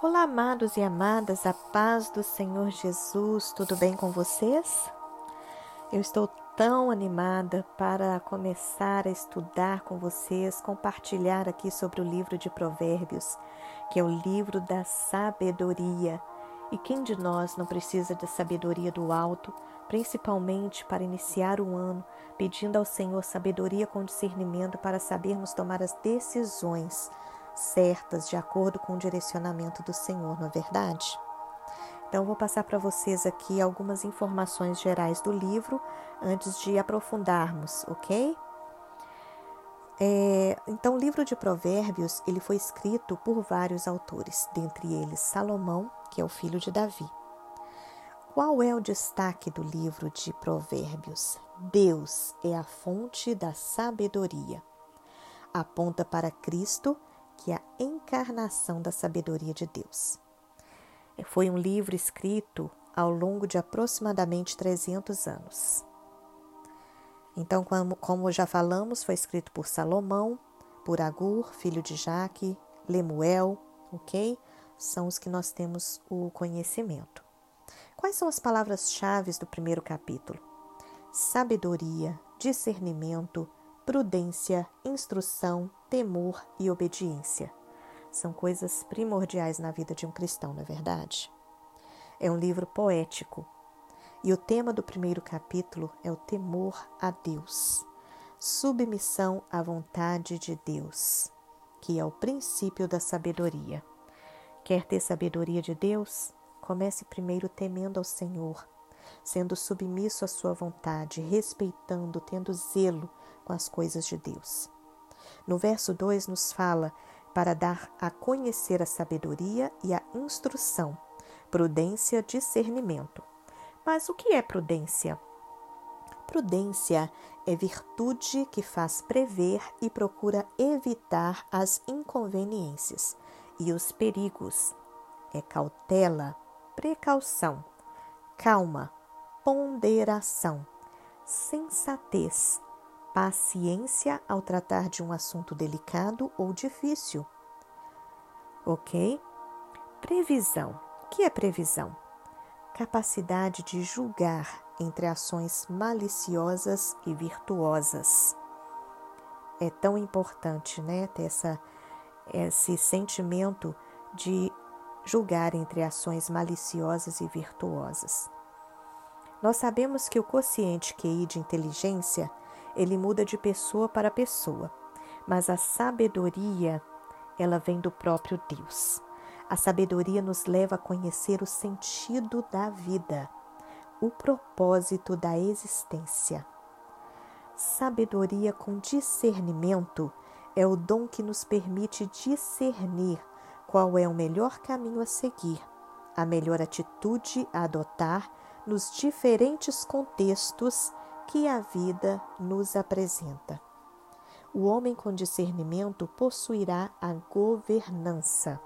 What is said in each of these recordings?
Olá, amados e amadas, a paz do Senhor Jesus, tudo bem com vocês? Eu estou tão animada para começar a estudar com vocês, compartilhar aqui sobre o livro de Provérbios, que é o livro da sabedoria. E quem de nós não precisa da sabedoria do alto, principalmente para iniciar o ano, pedindo ao Senhor sabedoria com discernimento para sabermos tomar as decisões certas de acordo com o direcionamento do Senhor, não é verdade? Então, vou passar para vocês aqui algumas informações gerais do livro antes de aprofundarmos, ok? É, então, o livro de Provérbios ele foi escrito por vários autores, dentre eles Salomão, que é o filho de Davi. Qual é o destaque do livro de Provérbios? Deus é a fonte da sabedoria. Aponta para Cristo que é a encarnação da sabedoria de Deus. Foi um livro escrito ao longo de aproximadamente 300 anos. Então, como já falamos, foi escrito por Salomão, por Agur, filho de Jaque, Lemuel, ok? São os que nós temos o conhecimento. Quais são as palavras-chave do primeiro capítulo? Sabedoria, discernimento, prudência, instrução, temor e obediência. São coisas primordiais na vida de um cristão, não é verdade? É um livro poético e o tema do primeiro capítulo é o temor a Deus, submissão à vontade de Deus, que é o princípio da sabedoria. Quer ter sabedoria de Deus? Comece primeiro temendo ao Senhor, sendo submisso à sua vontade, respeitando, tendo zelo com as coisas de Deus. No verso 2 nos fala para dar a conhecer a sabedoria e a instrução, prudência, discernimento. Mas o que é prudência? Prudência é virtude que faz prever e procura evitar as inconveniências e os perigos. É cautela, precaução, calma, ponderação, sensatez, paciência ao tratar de um assunto delicado ou difícil. Ok? Previsão. O que é previsão? Capacidade de julgar entre ações maliciosas e virtuosas. É tão importante, né, ter essa, esse sentimento de julgar entre ações maliciosas e virtuosas. Nós sabemos que o quociente QI de inteligência ele muda de pessoa para pessoa, mas a sabedoria, ela vem do próprio Deus. A sabedoria nos leva a conhecer o sentido da vida, o propósito da existência. Sabedoria com discernimento é o dom que nos permite discernir qual é o melhor caminho a seguir, a melhor atitude a adotar nos diferentes contextos que a vida nos apresenta. O homem com discernimento possuirá a governança.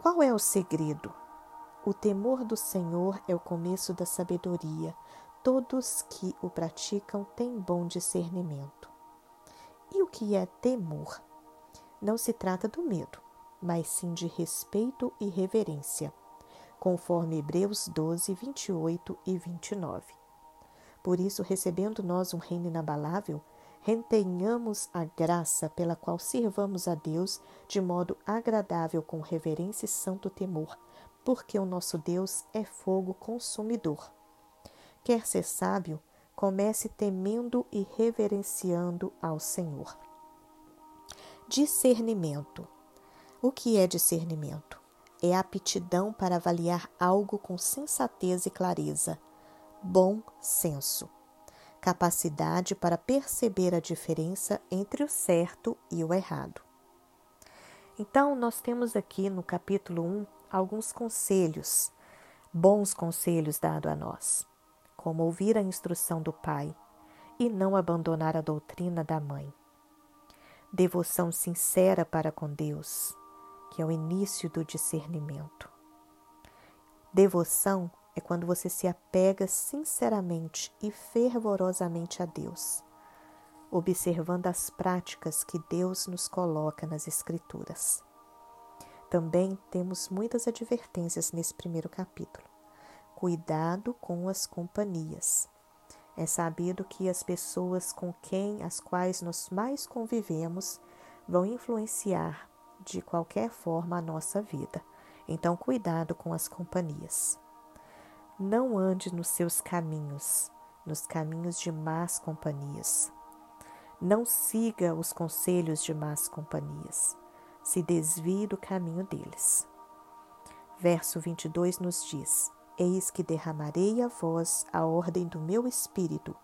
Qual é o segredo? O temor do Senhor é o começo da sabedoria. Todos que o praticam têm bom discernimento. E o que é temor? Não se trata do medo, mas sim de respeito e reverência, conforme Hebreus 12, 28 e 29. Por isso, recebendo nós um reino inabalável, retenhamos a graça pela qual sirvamos a Deus de modo agradável com reverência e santo temor, porque o nosso Deus é fogo consumidor. Quer ser sábio, comece temendo e reverenciando ao Senhor. Discernimento. O que é discernimento? É aptidão para avaliar algo com sensatez e clareza bom senso, capacidade para perceber a diferença entre o certo e o errado. Então, nós temos aqui no capítulo 1 alguns conselhos, bons conselhos dados a nós, como ouvir a instrução do pai e não abandonar a doutrina da mãe. Devoção sincera para com Deus, que é o início do discernimento. Devoção é quando você se apega sinceramente e fervorosamente a Deus, observando as práticas que Deus nos coloca nas Escrituras. Também temos muitas advertências nesse primeiro capítulo. Cuidado com as companhias. É sabido que as pessoas com quem as quais nós mais convivemos vão influenciar de qualquer forma a nossa vida. Então, cuidado com as companhias. Não ande nos seus caminhos, nos caminhos de más companhias. Não siga os conselhos de más companhias. Se desvie do caminho deles. Verso 22 nos diz: Eis que derramarei a vós a ordem do meu espírito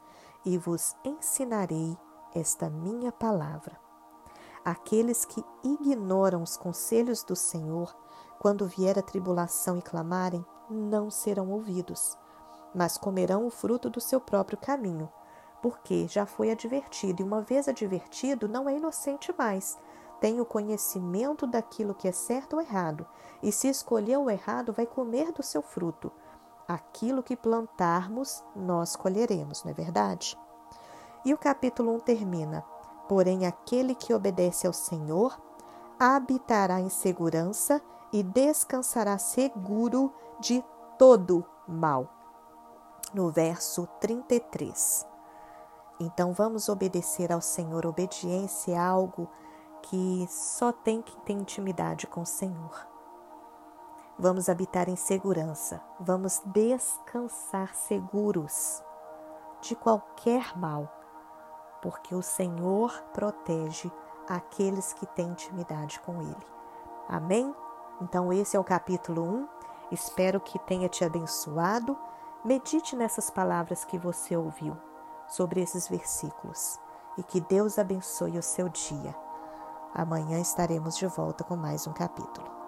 e vos ensinarei esta minha palavra. Aqueles que ignoram os conselhos do Senhor, quando vier a tribulação e clamarem, não serão ouvidos, mas comerão o fruto do seu próprio caminho, porque já foi advertido, e uma vez advertido, não é inocente mais, tem o conhecimento daquilo que é certo ou errado, e se escolher o errado, vai comer do seu fruto. Aquilo que plantarmos, nós colheremos, não é verdade? E o capítulo 1 termina: Porém, aquele que obedece ao Senhor habitará em segurança e descansará seguro de todo mal. No verso 33. Então vamos obedecer ao Senhor. Obediência é algo que só tem que ter intimidade com o Senhor. Vamos habitar em segurança, vamos descansar seguros de qualquer mal, porque o Senhor protege aqueles que têm intimidade com Ele. Amém? Então, esse é o capítulo 1. Espero que tenha te abençoado. Medite nessas palavras que você ouviu sobre esses versículos e que Deus abençoe o seu dia. Amanhã estaremos de volta com mais um capítulo.